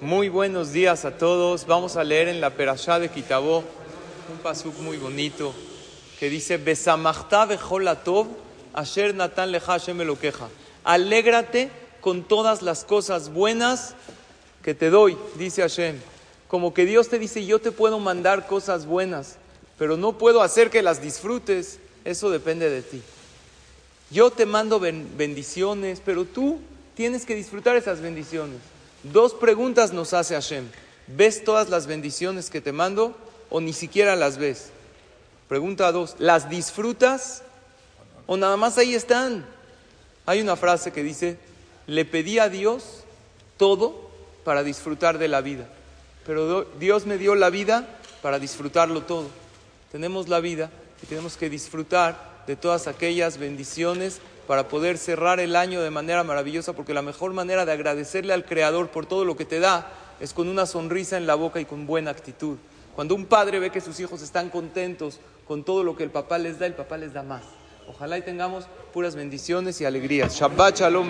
Muy buenos días a todos. Vamos a leer en la Perashá de Kitabó un pasuk muy bonito que dice: asher natan leja Hashem elokeja. Alégrate con todas las cosas buenas que te doy, dice Hashem. Como que Dios te dice: Yo te puedo mandar cosas buenas, pero no puedo hacer que las disfrutes. Eso depende de ti. Yo te mando bendiciones, pero tú tienes que disfrutar esas bendiciones. Dos preguntas nos hace Hashem. ¿Ves todas las bendiciones que te mando o ni siquiera las ves? Pregunta dos. ¿Las disfrutas o nada más ahí están? Hay una frase que dice, le pedí a Dios todo para disfrutar de la vida, pero Dios me dio la vida para disfrutarlo todo. Tenemos la vida y tenemos que disfrutar de todas aquellas bendiciones para poder cerrar el año de manera maravillosa, porque la mejor manera de agradecerle al Creador por todo lo que te da es con una sonrisa en la boca y con buena actitud. Cuando un padre ve que sus hijos están contentos con todo lo que el papá les da, el papá les da más. Ojalá y tengamos puras bendiciones y alegrías. Shabbat Shalom